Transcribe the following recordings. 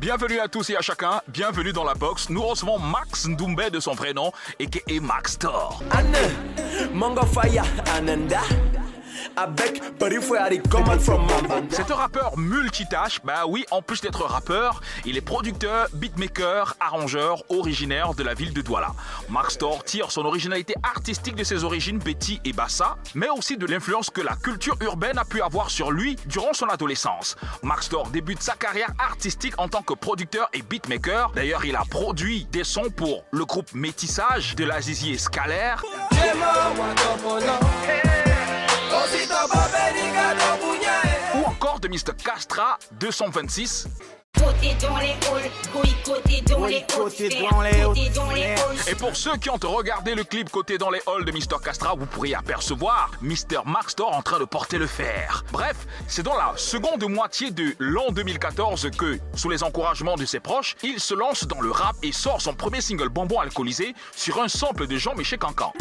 Bienvenue à tous et à chacun, bienvenue dans la box. Nous recevons Max Ndoumbe de son vrai nom et qui est Max Thor. Mango Fire, Ananda. C'est un rappeur multitâche, bah oui, en plus d'être rappeur, il est producteur, beatmaker, arrangeur, originaire de la ville de Douala. Max Thor tire son originalité artistique de ses origines Betty et Bassa, mais aussi de l'influence que la culture urbaine a pu avoir sur lui durant son adolescence. Max Thor débute sa carrière artistique en tant que producteur et beatmaker. D'ailleurs, il a produit des sons pour le groupe Métissage de la Zizi Scalaire. De Mr. Castra 226 et pour ceux qui ont regardé le clip Côté dans les halls de Mr. Castra, vous pourriez apercevoir Mr. Max Thor en train de porter le fer. Bref, c'est dans la seconde moitié de l'an 2014 que, sous les encouragements de ses proches, il se lance dans le rap et sort son premier single Bonbon alcoolisé sur un sample de Jean-Michel Cancan.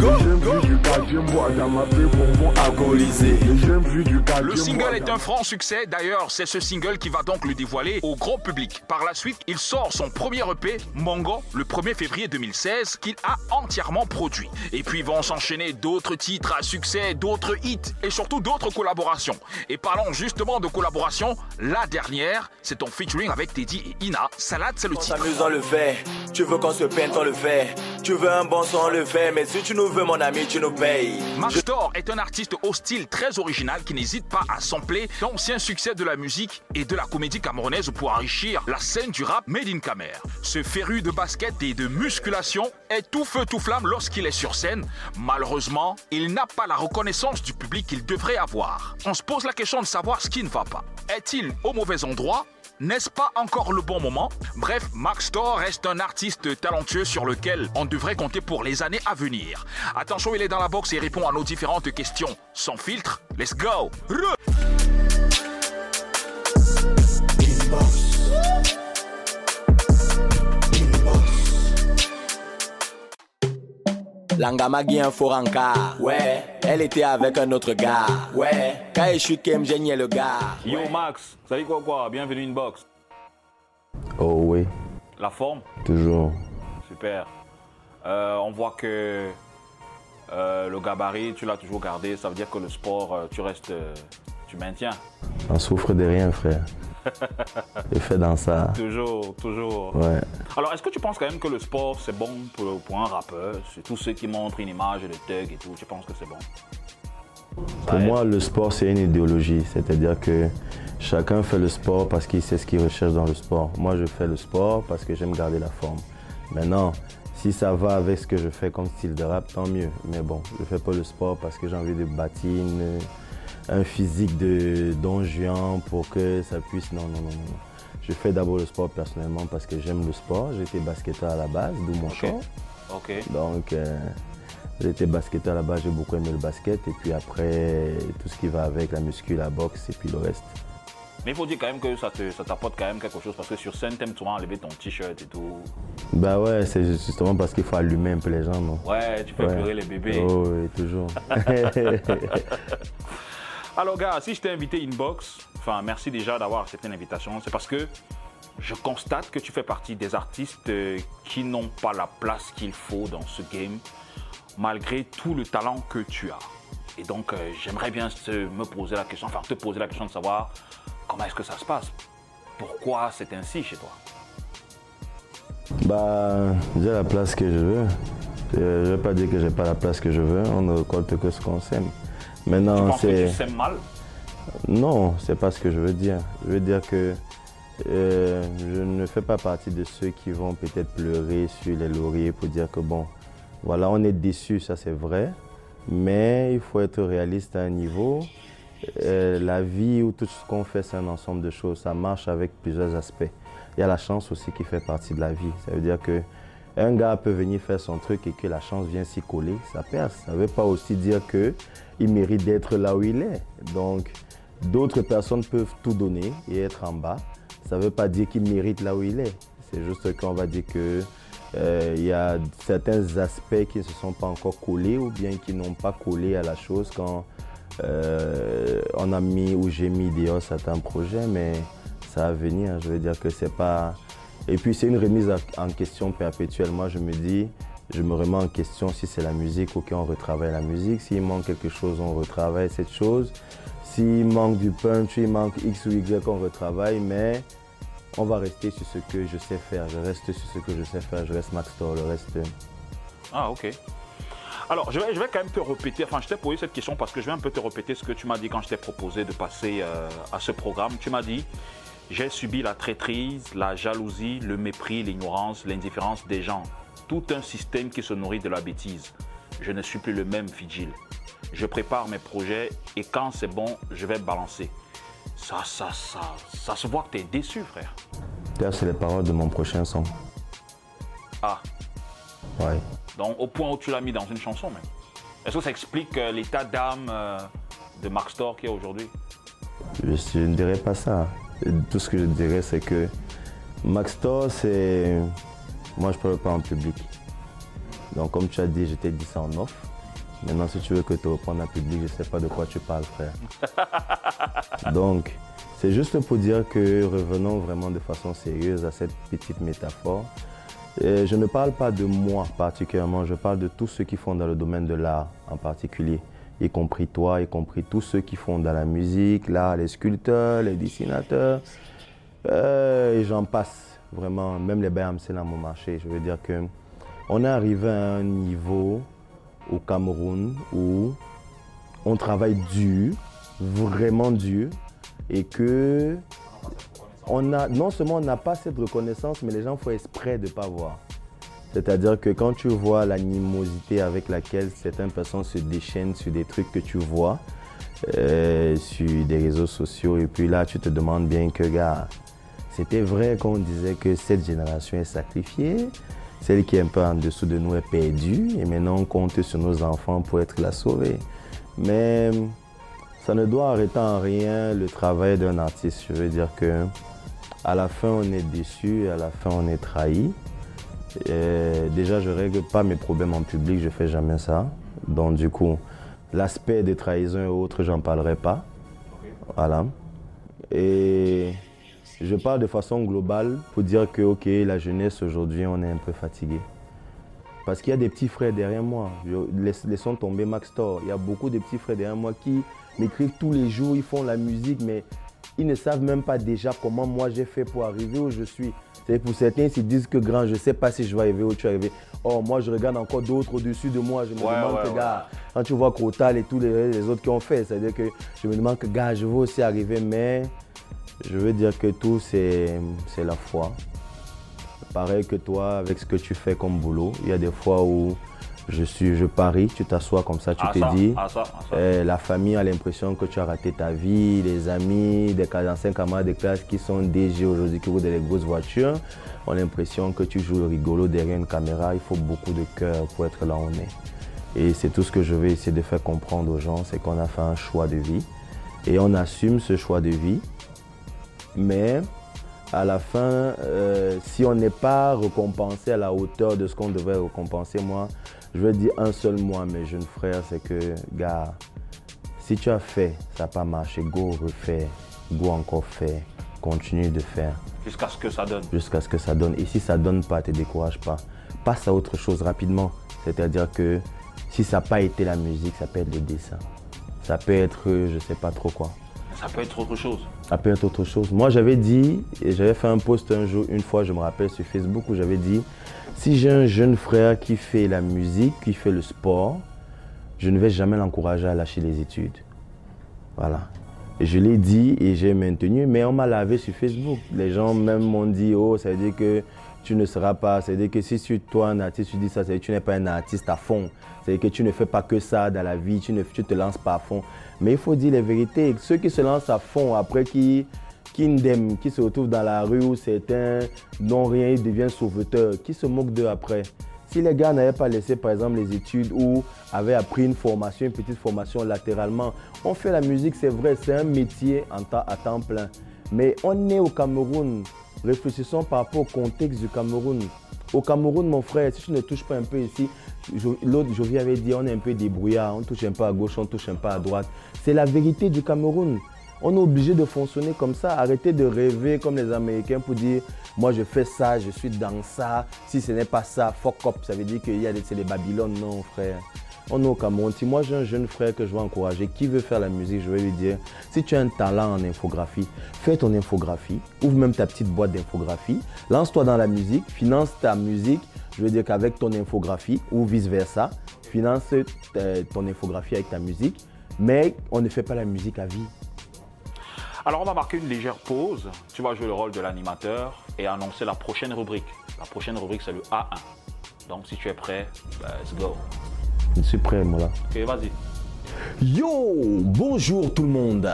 Le single est un franc succès, d'ailleurs c'est ce single qui va donc le dévoiler au gros public. Par la suite, il sort son premier EP, Mongo, le 1er février 2016, qu'il a entièrement produit. Et puis vont s'enchaîner d'autres titres à succès, d'autres hits et surtout d'autres collaborations. Et parlons justement de collaboration, la dernière, c'est ton featuring avec Teddy et Ina. Salade, c'est le titre. on le fait. Tu veux qu'on se peinte, on le fait. Tu veux un bon son, on le fait. Mais si tu nous veux, mon ami, tu nous payes. Mastor est un artiste au style très original qui n'hésite pas à sampler d'anciens succès de la musique et de la comédie camerounaise pour enrichir la scène du rap made in Camer. Ce féru de basket et de musculation est tout feu tout flamme lorsqu'il est sur scène. Malheureusement, il n'a pas la reconnaissance du public qu'il devrait avoir. On se pose la question de savoir ce qui ne va pas. Est-il au mauvais endroit? N'est-ce pas encore le bon moment? Bref, Max Thor reste un artiste talentueux sur lequel on devrait compter pour les années à venir. Attention, il est dans la boxe et répond à nos différentes questions. Sans filtre, let's go Langamagi un foranka. Ouais. Elle était avec un autre gars. Ouais. Kaeshu Kem géniait le gars. Yo Max, salut quoi quoi, bienvenue in box. Oh oui. La forme? Toujours. Super. Euh, on voit que euh, le gabarit, tu l'as toujours gardé. Ça veut dire que le sport, euh, tu restes, tu maintiens. On souffre de rien, frère. Je fais dans ça. Toujours, toujours. Ouais. Alors, est-ce que tu penses quand même que le sport, c'est bon pour, pour un rappeur? C'est tous ceux qui montrent une image de thug et tout. Tu penses que c'est bon? Pour moi, le sport, c'est une idéologie. C'est-à-dire que chacun fait le sport parce qu'il sait ce qu'il recherche dans le sport. Moi, je fais le sport parce que j'aime garder la forme. Maintenant, si ça va avec ce que je fais comme style de rap, tant mieux. Mais bon, je fais pas le sport parce que j'ai envie de bâtir un physique de don Juan pour que ça puisse. Non, non, non, non. Je fais d'abord le sport personnellement parce que j'aime le sport. J'étais basketteur à la base, d'où mon Ok. choix. Ok. Donc, euh, j'étais basketteur à la base, j'ai beaucoup aimé le basket. Et puis après, tout ce qui va avec, la muscu, la boxe et puis le reste. Mais il faut dire quand même que ça te- ça t'apporte quand même quelque chose parce que sur scène, t'aimes souvent enlever ton t-shirt et tout. Bah ouais, c'est justement parce qu'il faut allumer un peu les gens, non? Ouais, tu fais Ouais. pleurer les bébés. Oh, oui, toujours. Alors, gars, si je t'ai invité inbox, enfin, merci déjà d'avoir accepté l'invitation. C'est parce que je constate que tu fais partie des artistes euh, qui n'ont pas la place qu'il faut dans ce game, malgré tout le talent que tu as. Et donc, euh, j'aimerais bien me poser la question, enfin, te poser la question de savoir comment est-ce que ça se passe? Pourquoi c'est ainsi chez toi? Bah, j'ai la place que je veux. Je je vais pas dire que j'ai pas la place que je veux. On ne récolte que ce qu'on sème. Maintenant, c'est. tu mal? Non, c'est pas ce que je veux dire. Je veux dire que euh, je ne fais pas partie de ceux qui vont peut-être pleurer sur les lauriers pour dire que bon, voilà, on est déçu, ça c'est vrai, mais il faut être réaliste à un niveau. Euh, la vie ou tout ce qu'on fait, c'est un ensemble de choses. Ça marche avec plusieurs aspects. Il y a la chance aussi qui fait partie de la vie. Ça veut dire que un gars peut venir faire son truc et que la chance vient s'y coller, ça perce. Ça ne veut pas aussi dire que il mérite d'être là où il est. Donc, d'autres personnes peuvent tout donner et être en bas. Ça ne veut pas dire qu'il mérite là où il est. C'est juste qu'on va dire que euh, il y a certains aspects qui ne se sont pas encore collés ou bien qui n'ont pas collé à la chose quand euh, on a mis ou j'ai mis dehors certains projets, mais ça ça va venir. Je veux dire que c'est pas. Et puis c'est une remise en question perpétuelle. Moi, je me dis, je me remets en question si c'est la musique, ok, on retravaille la musique. S'il manque quelque chose, on retravaille cette chose. S'il manque du punch, il manque X ou Y, on retravaille. Mais on va rester sur ce que je sais faire. Je reste sur ce que je sais faire. Je reste Max le reste. Ah, ok. Alors, je vais, je vais quand même te répéter, enfin, je t'ai posé cette question parce que je vais un peu te répéter ce que tu m'as dit quand je t'ai proposé de passer euh, à ce programme. Tu m'as dit, j'ai subi la traîtrise, la jalousie, le mépris, l'ignorance, l'indifférence des gens. Tout un système qui se nourrit de la bêtise. Je ne suis plus le même vigile. Je prépare mes projets et quand c'est bon, je vais balancer. Ça, ça, ça, ça se voit que tu es déçu, frère. c'est les paroles de mon prochain son. Ah. Ouais. Donc, au point où tu l'as mis dans une chanson, même. Est-ce que ça explique euh, l'état d'âme euh, de Mark Storr qui est aujourd'hui? Je, ne dirais pas ça. Tout ce que je dirais, c'est que Max Storr, c'est. Moi, je ne parle pas en public. Donc, comme tu as dit, j'étais dit ça en off. Maintenant, si tu veux que tu reprennes en public, je ne sais pas de quoi tu parles, frère. Donc, c'est juste pour dire que revenons vraiment de façon sérieuse à cette petite métaphore. je ne parle pas de moi particulièrement, je parle de tous ceux qui font dans le domaine de l'art en particulier, y compris toi, y compris tous ceux qui font dans la musique, l'art, les sculpteurs, les dessinateurs, euh, et j'en passe vraiment, même les BMC dans mon marché. Je veux dire que on est arrivé à un niveau au Cameroun où on travaille dur, vraiment dur, et que non seulement on n'a pas cette reconnaissance, mais les gens font exprès de ne pas voir. C'est-à-dire que quand tu vois l'animosité avec laquelle certaines personnes se déchaînent sur des trucs que tu vois euh, sur des réseaux sociaux, et puis là tu te demandes bien que, gars, c'était vrai qu'on disait que cette génération est sacrifiée, celle qui est un peu en dessous de nous est perdue et maintenant on compte sur nos enfants pour être la sauver. Mais ça ne doit arrêter en rien le travail d'un artiste. Je veux dire que à la fin on est déçu, à la fin on est trahi. Déjà je règle pas mes problèmes en public, je fais jamais ça. Donc du coup, l'aspect des trahisons et autres, j'en parlerai pas. Voilà. Et je parle de façon globale pour dire que, ok, la jeunesse aujourd'hui, on est un peu fatigué. Parce qu'il y a des petits frères derrière moi. Laissons tomber Max Thor. Il y a beaucoup de petits frères derrière moi qui m'écrivent tous les jours, ils font la musique, mais ils ne savent même pas déjà comment moi j'ai fait pour arriver où je suis. C'est pour certains, ils se disent que grand, je ne sais pas si je vais arriver où tu es arrivé. Oh, moi, je regarde encore d'autres au-dessus de moi. Je me demande que, gars, quand tu vois Crotal et tous les, les autres qui ont fait, c'est-à-dire que je me demande que, gars, je veux aussi arriver, mais je veux dire que tout, c'est la foi. Pareil que toi, avec ce que tu fais comme boulot, il y a des fois où je, suis, je parie, tu t'assois comme ça, tu ah, te dis, ah, eh, la famille a l'impression que tu as raté ta vie, les amis, des anciens camarades de classe qui sont DG aujourd'hui, qui roulent des grosses voitures, ont l'impression que tu joues le rigolo derrière une caméra. Il faut beaucoup de cœur pour être là où on est. Et c'est tout ce que je vais essayer de faire comprendre aux gens, c'est qu'on a fait un choix de vie. Et on assume ce choix de vie. Mais à la fin, euh, si on n'est pas récompensé à la hauteur de ce qu'on devrait récompenser, moi, je vais dire un seul mot à mes jeunes frères, c'est que, gars, si tu as fait, ça n'a pas marché, go refaire, go encore faire, continue de faire. Jusqu'à ce que ça donne. Jusqu'à ce que ça donne. Et si ça ne donne pas, ne te décourage pas. Passe à autre chose rapidement. C'est-à-dire que si ça n'a pas été la musique, ça peut être le dessin. Ça peut être je ne sais pas trop quoi. Ça peut être autre chose. Ça peut être autre chose. Moi, j'avais dit, et j'avais fait un post un jour, une fois, je me rappelle, sur Facebook, où j'avais dit, si j'ai un jeune frère qui fait la musique, qui fait le sport, je ne vais jamais l'encourager à lâcher les études. Voilà. Je l'ai dit et j'ai maintenu, mais on m'a lavé sur Facebook. Les gens même m'ont dit, oh, ça veut dire que tu ne seras pas. C'est-à-dire que si tu, toi, un artiste, tu dis ça, c'est que tu n'es pas un artiste à fond. C'est-à-dire que tu ne fais pas que ça dans la vie, tu ne tu te lances pas à fond. Mais il faut dire les vérités. Ceux qui se lancent à fond, après qui, qui se retrouvent dans la rue où certains n'ont rien, ils deviennent sauveteurs, qui se moquent d'eux après. Si les gars n'avaient pas laissé par exemple les études ou avaient appris une formation, une petite formation latéralement, on fait la musique, c'est vrai, c'est un métier à temps plein. Mais on est au Cameroun, réfléchissons par rapport au contexte du Cameroun. Au Cameroun, mon frère, si tu ne touches pas un peu ici, l'autre je avait dit on est un peu débrouillard, on touche un peu à gauche, on touche un peu à droite. C'est la vérité du Cameroun. On est obligé de fonctionner comme ça. Arrêtez de rêver comme les Américains pour dire moi je fais ça, je suis dans ça. Si ce n'est pas ça, fuck up. Ça veut dire qu'il y a c'est les Babylone. Non, frère. On est au Cameroun. Si moi j'ai un jeune frère que je veux encourager, qui veut faire la musique, je vais lui dire si tu as un talent en infographie, fais ton infographie, ouvre même ta petite boîte d'infographie, lance-toi dans la musique, finance ta musique. Je veux dire qu'avec ton infographie ou vice versa, finance euh, ton infographie avec ta musique, mais on ne fait pas la musique à vie. Alors on va marquer une légère pause. Tu vas jouer le rôle de l'animateur et annoncer la prochaine rubrique. La prochaine rubrique c'est le A1. Donc si tu es prêt, bah, let's go. Je suis prêt, moi là. Ok, vas-y. Yo, bonjour tout le monde.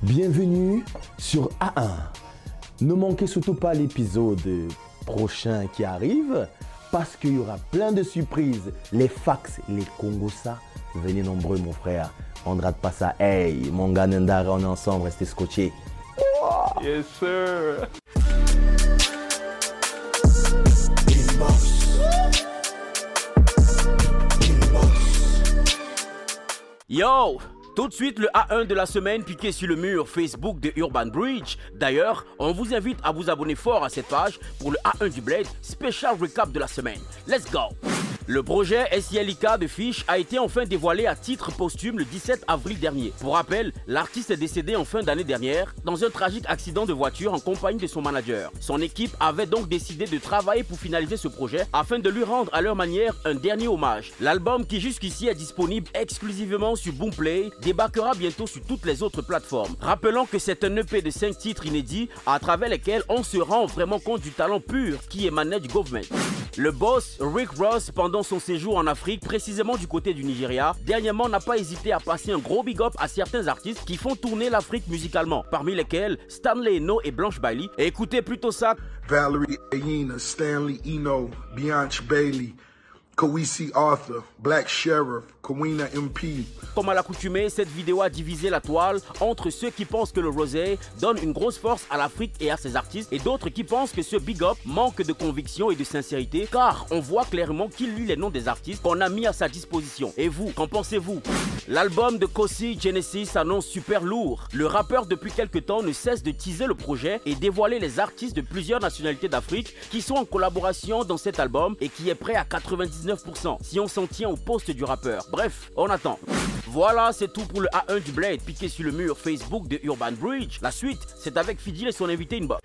Bienvenue sur A1. Ne manquez surtout pas l'épisode prochain qui arrive parce qu'il y aura plein de surprises. Les fax, les Congosa, venez nombreux mon frère. On ne rate pas ça. Hey, mon gars Nendara, on est ensemble, restez scotchés. Yes sir. Yo tout de suite, le A1 de la semaine piqué sur le mur Facebook de Urban Bridge. D'ailleurs, on vous invite à vous abonner fort à cette page pour le A1 du Blade, spécial recap de la semaine. Let's go! Le projet SILIK de Fish a été enfin dévoilé à titre posthume le 17 avril dernier. Pour rappel, l'artiste est décédé en fin d'année dernière dans un tragique accident de voiture en compagnie de son manager. Son équipe avait donc décidé de travailler pour finaliser ce projet afin de lui rendre à leur manière un dernier hommage. L'album qui jusqu'ici est disponible exclusivement sur Boomplay débarquera bientôt sur toutes les autres plateformes. Rappelons que c'est un EP de 5 titres inédits à travers lesquels on se rend vraiment compte du talent pur qui émanait du government. Le boss Rick Ross pendant son séjour en Afrique, précisément du côté du Nigeria, dernièrement n'a pas hésité à passer un gros big up à certains artistes qui font tourner l'Afrique musicalement, parmi lesquels Stanley Eno et Blanche Bailey. Et écoutez plutôt ça. Valerie Ayina, Stanley Eno, Beyonce Bailey, Kawisi Arthur, Black Sheriff, Kawina MP. Comme à l'accoutumée, cette vidéo a divisé la toile entre ceux qui pensent que le rosé donne une grosse force à l'Afrique et à ses artistes et d'autres qui pensent que ce big up manque de conviction et de sincérité car on voit clairement qu'il lit les noms des artistes qu'on a mis à sa disposition. Et vous, qu'en pensez-vous? L'album de Kosi Genesis s'annonce super lourd. Le rappeur depuis quelques temps ne cesse de teaser le projet et dévoiler les artistes de plusieurs nationalités d'Afrique qui sont en collaboration dans cet album et qui est prêt à 99% si on s'en tient au poste du rappeur. Bref, on attend. Voilà, c'est tout pour le A1 du Blade piqué sur le mur Facebook de Urban Bridge. La suite, c'est avec Fidil et son invité Inbox.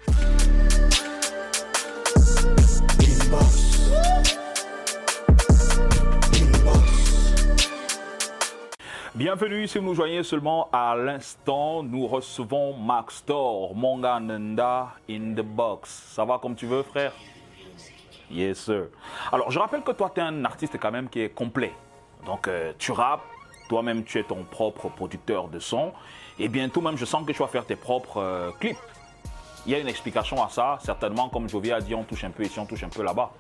Bienvenue si vous nous joignez seulement à l'instant. Nous recevons Max Thor, Monga Nenda in the box. Ça va comme tu veux, frère? Yes, sir. Alors, je rappelle que toi, tu es un artiste quand même qui est complet. Donc, euh, tu rappes, toi-même, tu es ton propre producteur de son. Et bientôt même, je sens que tu vas faire tes propres euh, clips. Il y a une explication à ça. Certainement, comme Jovi a dit, on touche un peu ici, on touche un peu là-bas.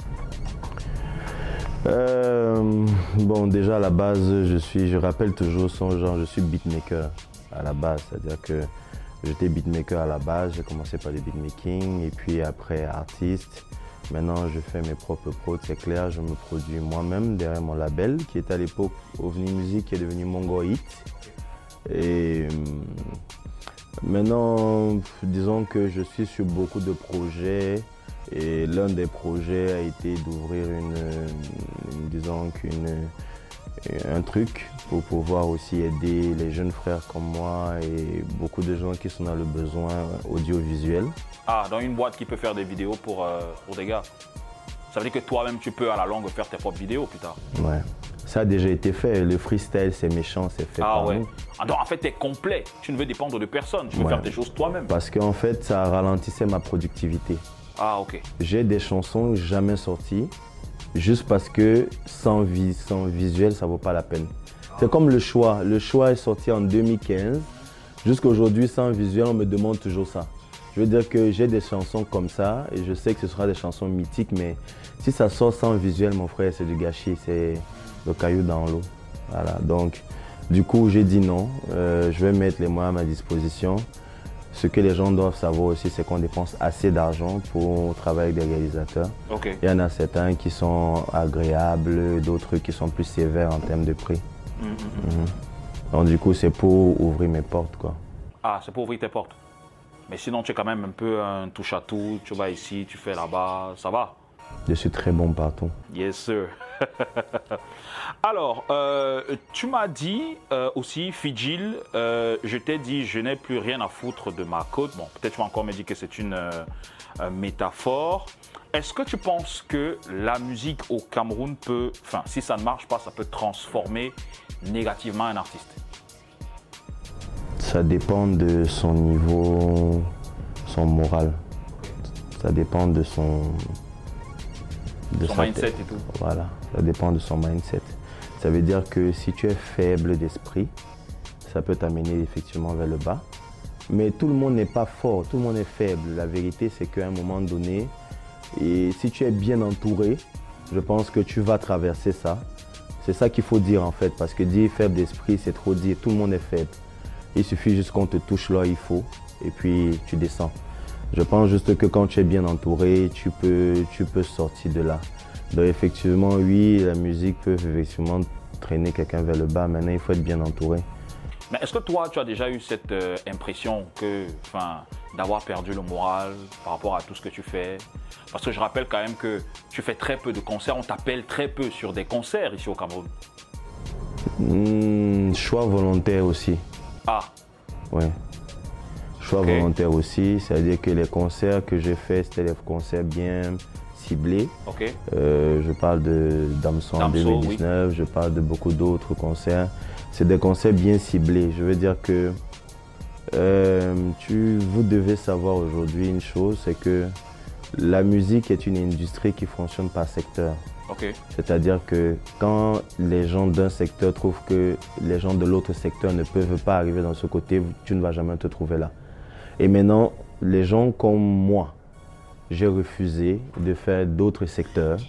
Euh, bon, déjà à la base, je suis, je rappelle toujours son genre, je suis beatmaker à la base, c'est-à-dire que j'étais beatmaker à la base, j'ai commencé par le beatmaking et puis après artiste. Maintenant, je fais mes propres prods, c'est clair, je me produis moi-même derrière mon label qui était à l'époque OVNI Music qui est devenu Mongo Hit. Et euh, maintenant, disons que je suis sur beaucoup de projets. Et l'un des projets a été d'ouvrir une, une- disons qu'une, un truc pour pouvoir aussi aider les jeunes frères comme moi et beaucoup de gens qui sont dans le besoin audiovisuel. Ah, dans une boîte qui peut faire des vidéos pour, euh, pour des gars. Ça veut dire que toi-même, tu peux à la longue faire tes propres vidéos plus tard. Ouais. Ça a déjà été fait. Le freestyle, c'est méchant, c'est fait Ah par ouais. nous. Ah, donc en fait, tu es complet. Tu ne veux dépendre de personne. Tu veux Ouais. faire tes choses toi-même. Parce qu'en fait, ça ralentissait ma productivité. Ah, ok. J'ai des chansons jamais sorties, juste parce que sans, vi- sans visuel, ça vaut pas la peine. C'est comme le choix. Le choix est sorti en 2015. Jusqu'aujourd'hui, sans visuel, on me demande toujours ça. Je veux dire que j'ai des chansons comme ça et je sais que ce sera des chansons mythiques, mais si ça sort sans visuel, mon frère, c'est du gâchis, c'est le caillou dans l'eau. Voilà, donc du coup, j'ai dit non. Euh, je vais mettre les moyens à ma disposition. Ce que les gens doivent savoir aussi, c'est qu'on dépense assez d'argent pour travailler avec des réalisateurs. Il y en a certains qui sont agréables, d'autres qui sont plus sévères en termes de prix. Mhm. Donc du coup, c'est pour ouvrir mes portes, quoi. Ah, c'est pour ouvrir tes portes. Mais sinon, tu es quand même un peu un touche-à-tout. Tu vas ici, tu fais là-bas, ça va? Je suis très bon partout. Yes, sir. Alors, euh, tu m'as dit euh, aussi, Fidjil, euh, je t'ai dit, je n'ai plus rien à foutre de ma côte. Bon, peut-être tu vas encore me dire que c'est une métaphore. Est-ce que tu penses que la musique au Cameroun peut, enfin, si ça ne marche pas, ça peut transformer négativement un artiste? Ça dépend de son niveau, son moral. Ça dépend de son. De Son mindset et tout. Voilà, ça dépend de son mindset. Ça veut dire que si tu es faible d'esprit, ça peut t'amener effectivement vers le bas. Mais tout le monde n'est pas fort, tout le monde est faible. La vérité, c'est qu'à un moment donné, et si tu es bien entouré, je pense que tu vas traverser ça. C'est ça qu'il faut dire en fait, parce que dire faible d'esprit, c'est trop dire. Tout le monde est faible. Il suffit juste qu'on te touche là, il faut, et puis tu descends. Je pense juste que quand tu es bien entouré, tu peux, tu peux sortir de là. Donc effectivement, oui, la musique peut effectivement traîner quelqu'un vers le bas. Maintenant, il faut être bien entouré. Mais est-ce que toi, tu as déjà eu cette euh, impression que, enfin, d'avoir perdu le moral par rapport à tout ce que tu fais? Parce que je rappelle quand même que tu fais très peu de concerts, on t'appelle très peu sur des concerts ici au Cameroun. Hmm, choix volontaire aussi. Ah, Oui. Choix Ok. volontaire aussi, c'est-à-dire que les concerts que j'ai faits, c'était des concerts bien ciblés. Euh, je parle de Damso en Damso, 2019, je parle de beaucoup d'autres concerts. C'est des concerts bien ciblés. Je veux dire que euh, tu, vous devez savoir aujourd'hui une chose, c'est que la musique est une industrie qui fonctionne par secteur. C'est-à-dire que quand les gens d'un secteur trouvent que les gens de l'autre secteur ne peuvent pas arriver dans ce côté, tu ne vas jamais te trouver là. Et maintenant, les gens comme moi, j'ai refusé de faire d'autres secteurs.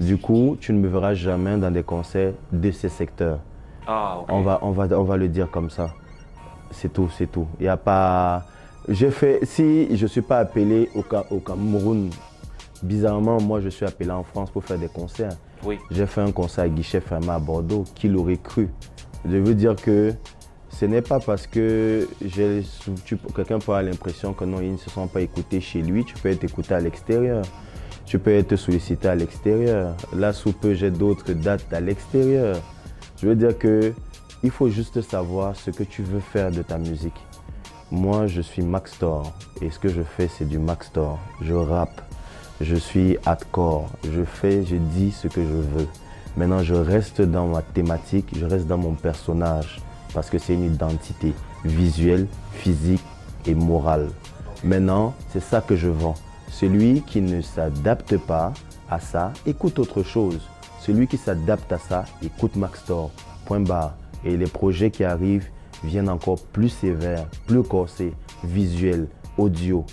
Du coup, tu ne me verras jamais dans des concerts de ces secteurs. Ah. On va, on va, on va le dire comme ça. C'est tout, c'est tout. Il n'y a pas. Si je ne suis pas appelé au, au Cameroun, bizarrement, moi, je suis appelé en France pour faire des concerts. Oui. J'ai fait un concert à guichet fermé à Bordeaux. Qui l'aurait cru Je veux dire que ce n'est pas parce que quelqu'un peut avoir l'impression que non, ils ne se sont pas écoutés chez lui. Tu peux être écouté à l'extérieur. Tu peux être sollicité à l'extérieur. Là, sous peu, j'ai d'autres dates à l'extérieur. Je veux dire que il faut juste savoir ce que tu veux faire de ta musique. Moi, je suis Max Thor et ce que je fais, c'est du Max Thor. Je rappe, je suis hardcore, je fais, je dis ce que je veux. Maintenant, je reste dans ma thématique, je reste dans mon personnage parce que c'est une identité visuelle, physique et morale. Maintenant, c'est ça que je vends. Celui qui ne s'adapte pas à ça, écoute autre chose. Celui qui s'adapte à ça, écoute Max Thor. Point barre. Et les projets qui arrivent viennent encore plus sévères, plus corsés, visuels, audio.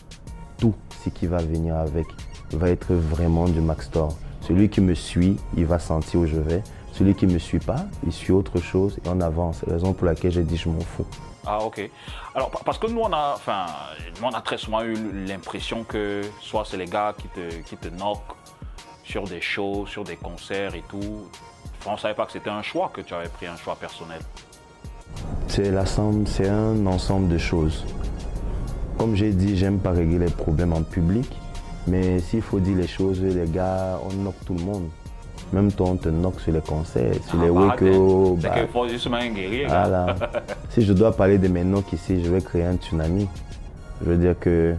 Tout ce qui va venir avec va être vraiment du Max Thor. Celui qui me suit, il va sentir où je vais. Celui qui ne me suit pas, il suit autre chose et on avance. C'est la raison pour laquelle j'ai dit je m'en fous. Ah, ok. Alors, pa- parce que nous, on a, enfin, nous, on a très souvent eu l'impression que soit c'est les gars qui te, qui te knockent sur des shows, sur des concerts et tout. Enfin, on ne savait pas que c'était un choix, que tu avais pris un choix personnel. C'est l'ensemble- c'est un ensemble de choses. Comme j'ai dit, j'aime pas régler les problèmes en public, mais s'il faut dire les choses, les gars, on knock tout le monde. Même toi, on te knock sur les concerts, sur les Ah, bah, Weko. C'est bah, qu'il faut justement un guerrier. voilà. si je dois parler de mes knocks ici, je vais créer un tsunami. Je veux dire que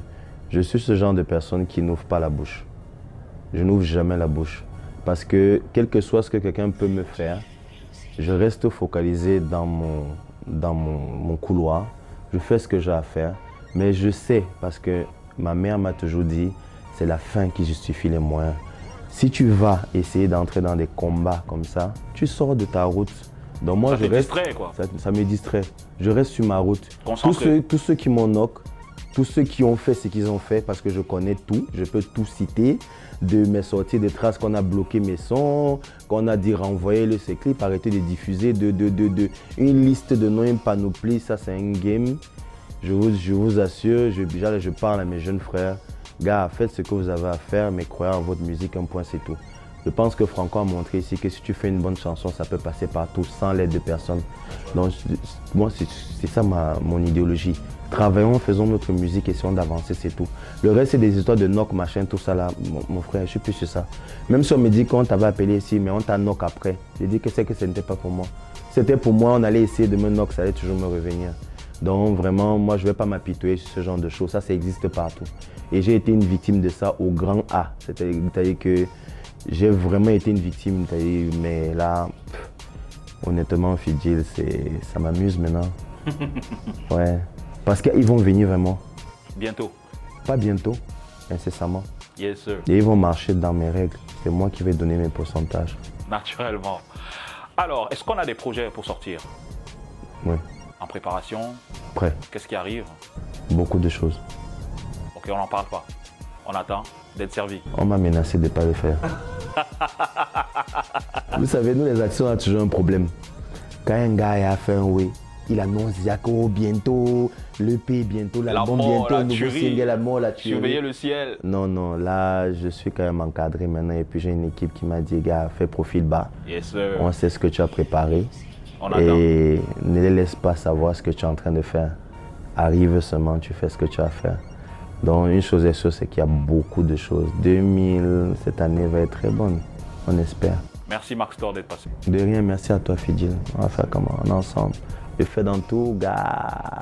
je suis ce genre de personne qui n'ouvre pas la bouche. Je n'ouvre jamais la bouche. Parce que quel que soit ce que quelqu'un peut me faire, je reste focalisé dans mon, dans mon, mon couloir. Je fais ce que j'ai à faire. Mais je sais, parce que ma mère m'a toujours dit, c'est la fin qui justifie les moyens. Si tu vas essayer d'entrer dans des combats comme ça, tu sors de ta route. Donc moi, Ça je te reste, distrait, quoi. Ça, ça me distrait. Je reste sur ma route. Tous ceux, tous ceux qui m'ont knock, tous ceux qui ont fait ce qu'ils ont fait, parce que je connais tout, je peux tout citer, de mes sorties de traces qu'on a bloqué mes sons, qu'on a dit renvoyer le ces clips, arrêter de diffuser, de, de, de, de- une liste de noms, une panoplie, ça c'est un game. Je vous, je vous assure, je, je parle à mes jeunes frères, gars, faites ce que vous avez à faire, mais croyez en votre musique, un point c'est tout. Je pense que Franco a montré ici que si tu fais une bonne chanson, ça peut passer partout sans l'aide de personne. Donc, moi, c'est ça ma, mon idéologie. Travaillons, faisons notre musique, essayons d'avancer, c'est tout. Le reste, c'est des histoires de knock, machin, tout ça là. Mon, mon frère, je suis plus sur ça. Même si on me dit qu'on t'avait appelé ici, mais on t'a knock après. J'ai dit que c'est que ce n'était pas pour moi. C'était pour moi, on allait essayer de me knock, ça allait toujours me revenir. Donc vraiment, moi, je ne vais pas m'apitoyer sur ce genre de choses. Ça, ça existe partout. Et j'ai été une victime de ça au grand A. C'est-à-dire que j'ai vraiment été une victime. Mais là, pff, honnêtement, Fidjil, ça m'amuse maintenant. ouais. Parce qu'ils vont venir vraiment. Bientôt. Pas bientôt, incessamment. Yes, sir. Et ils vont marcher dans mes règles. C'est moi qui vais donner mes pourcentages. Naturellement. Alors, est-ce qu'on a des projets pour sortir? Oui. En préparation Prêt. Qu'est-ce qui arrive? Beaucoup de choses. Ok, on n'en parle pas. On attend d'être servi. On m'a menacé de ne pas le faire. Vous savez, nous, les actions, on a toujours un problème. Quand un gars a fait un oui, il annonce Yako bientôt, l'EP bientôt, l'album mort, bientôt, la le nouveau single, la mort, la tuerie. Surveiller le ciel. Non, non, là, je suis quand même encadré maintenant et puis j'ai une équipe qui m'a dit, gars, fais profil bas. Yes, sir. On sait ce que tu as préparé On attend. et ne les laisse pas savoir ce que tu es en train de faire. Arrive seulement, tu fais ce que tu as à faire. Donc, une chose est sûre, c'est qu'il y a beaucoup de choses. 2000, cette année va être très bonne, on espère. Merci, Mark Store, d'être passé. De rien, merci à toi, Fidjil. On va faire comment? On est ensemble. Je fais dans tout, gars.